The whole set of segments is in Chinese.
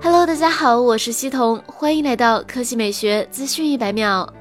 Hello，大家好，我是西彤，欢迎来到科技美学资讯一百秒。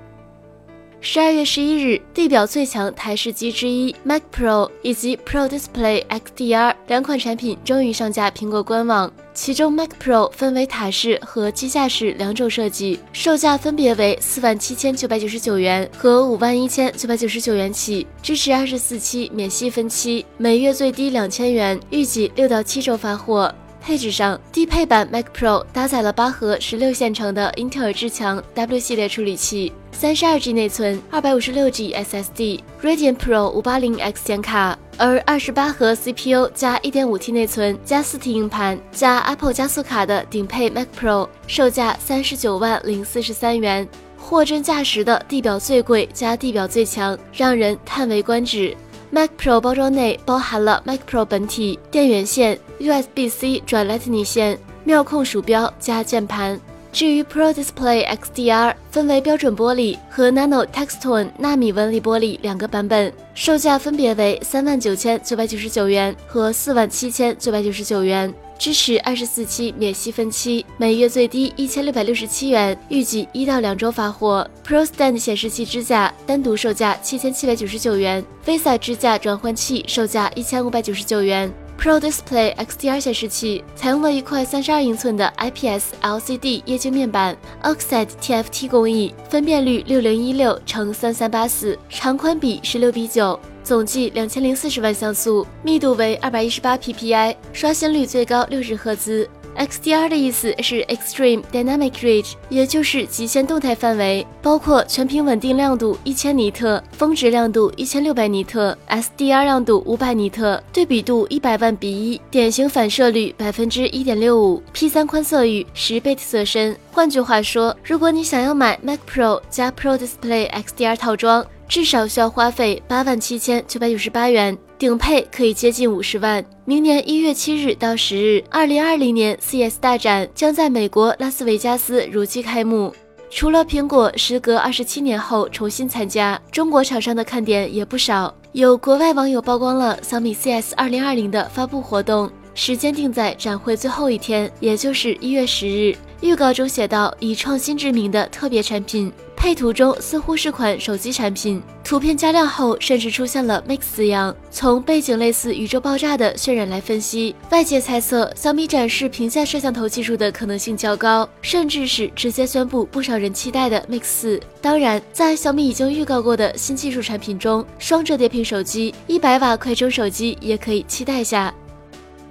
十二月十一日，地表最强台式机之一 Mac Pro 以及 Pro Display XDR 两款产品终于上架苹果官网。其中 Mac Pro 分为塔式和机架式两种设计，售价分别为四万七千九百九十九元和五万一千九百九十九元起，支持二十四期免息分期，每月最低两千元，预计六到七周发货。配置上，低配版 Mac Pro 搭载了八核十六线程的英特尔至强 W 系列处理器，三十二 G 内存，二百五十六 G SSD，Radeon Pro 五八零 X 显卡，而二十八核 CPU 加一点五 T 内存加四 T 硬盘加 Apple 加速卡的顶配 Mac Pro，售价三十九万零四十三元，货真价实的地表最贵加地表最强，让人叹为观止。Mac Pro 包装内包含了 Mac Pro 本体、电源线、USB-C 转 Lightning 线、妙控鼠标加键盘。至于 Pro Display XDR，分为标准玻璃和 Nano Textone 纳米纹理玻璃两个版本，售价分别为三万九千九百九十九元和四万七千九百九十九元。支持二十四期免息分期，每月最低一千六百六十七元，预计一到两周发货。Pro Stand 显示器支架单独售价七千七百九十九元，VISA 支架转换器售价一千五百九十九元。Pro Display XDR 显示器采用了一块三十二英寸的 IPS LCD 液晶面板，Oxide TFT 工艺，分辨率六零一六乘三三八四，长宽比十六比九。总计两千零四十万像素，密度为二百一十八 PPI，刷新率最高六十赫兹。XDR 的意思是 Extreme Dynamic Range，也就是极限动态范围，包括全屏稳定亮度一千尼特，峰值亮度一千六百尼特，SDR 亮度五百尼特，对比度一百万比一，典型反射率百分之一点六五，P3 宽色域，十倍的色深。换句话说，如果你想要买 Mac Pro 加 Pro Display XDR 套装，至少需要花费八万七千九百九十八元，顶配可以接近五十万。明年一月七日到十日，二零二零年 CES 大展将在美国拉斯维加斯如期开幕。除了苹果时隔二十七年后重新参加，中国厂商的看点也不少。有国外网友曝光了小米 CS 二零二零的发布活动，时间定在展会最后一天，也就是一月十日。预告中写道：“以创新之名的特别产品。”配图中似乎是款手机产品，图片加亮后甚至出现了 Mix 字样。从背景类似宇宙爆炸的渲染来分析，外界猜测小米展示屏下摄像头技术的可能性较高，甚至是直接宣布不少人期待的 Mix 四。当然，在小米已经预告过的新技术产品中，双折叠屏手机、一百瓦快充手机也可以期待下。